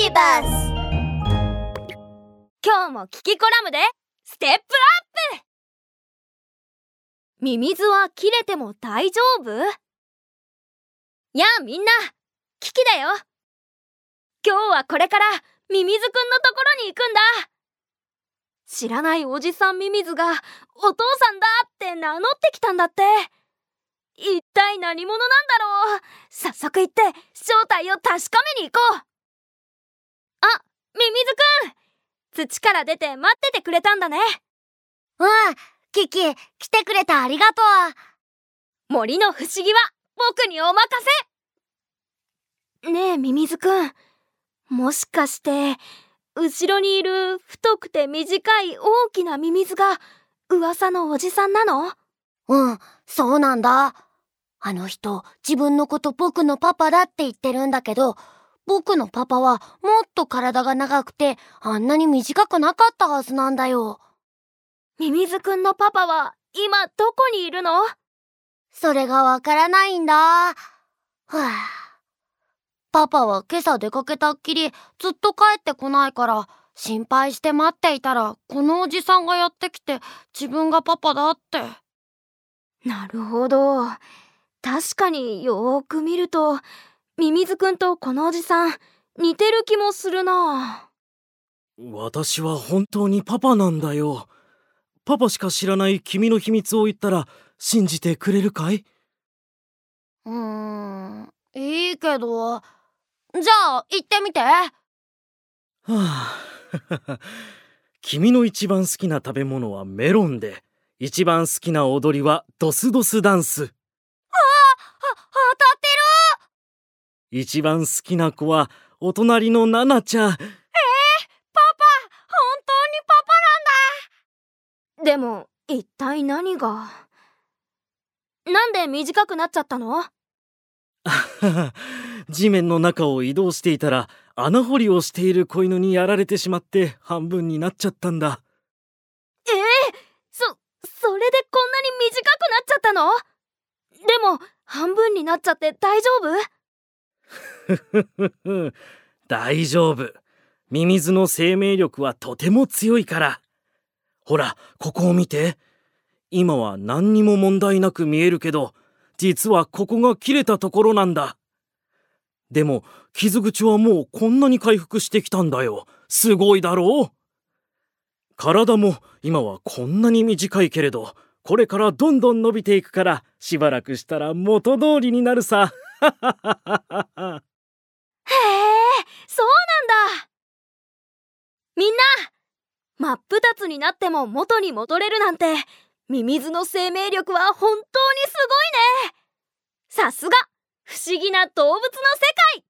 ビバス今日もキキコラムでステップアップ。ミミズは切れても大丈夫？やあみんなキキだよ。今日はこれからミミズくんのところに行くんだ。知らないおじさんミミズがお父さんだって名乗ってきたんだって。一体何者なんだろう？早速行って正体を確かめに行こう。ミミズくん土から出て待っててくれたんだね。うんキキ来てくれてありがとう。森の不思議は僕にお任せ。ねえミミズくん。もしかして後ろにいる太くて短い大きなミミズが噂のおじさんなの？うんそうなんだ。あの人自分のこと僕のパパだって言ってるんだけど僕のパパはもっと体が長くてあんなに短くなかったはずなんだよ。ミミズくんのパパは今どこにいるの？それがわからないんだ。はあ、パパは今朝出かけたっきりずっと帰ってこないから心配して待っていたらこのおじさんがやってきて自分がパパだって。なるほど。確かによーく見るとミミズくんとこのおじさん似てる気もするな私は本当にパパなんだよ。パパしか知らない君の秘密を言ったら信じてくれるかい？うーんいいけど。じゃあ言ってみて。はあ。君の一番好きな食べ物はメロンで一番好きな踊りはドスドスダンス一番好きな子はお隣のナナちゃん。えー、パパ、本当にパパなんだ。でも、一体何が？なんで短くなっちゃったの？地面の中を移動していたら穴掘りをしている子犬にやられてしまって半分になっちゃったんだ。ええー、そ、それでこんなに短くなっちゃったの？でも、半分になっちゃって大丈夫？大丈夫。ミミズの生命力はとても強いから。ほら、ここを見て。今は何にも問題なく見えるけど、実はここが切れたところなんだ。でも、傷口はもうこんなに回復してきたんだよ。すごいだろう体も今はこんなに短いけれど、これからどんどん伸びていくから、しばらくしたら元通りになるさ。へえ、そうなんだみんな真っ二つになっても元に戻れるなんて、ミミズの生命力は本当にすごいね。さすが不思議な動物の世界。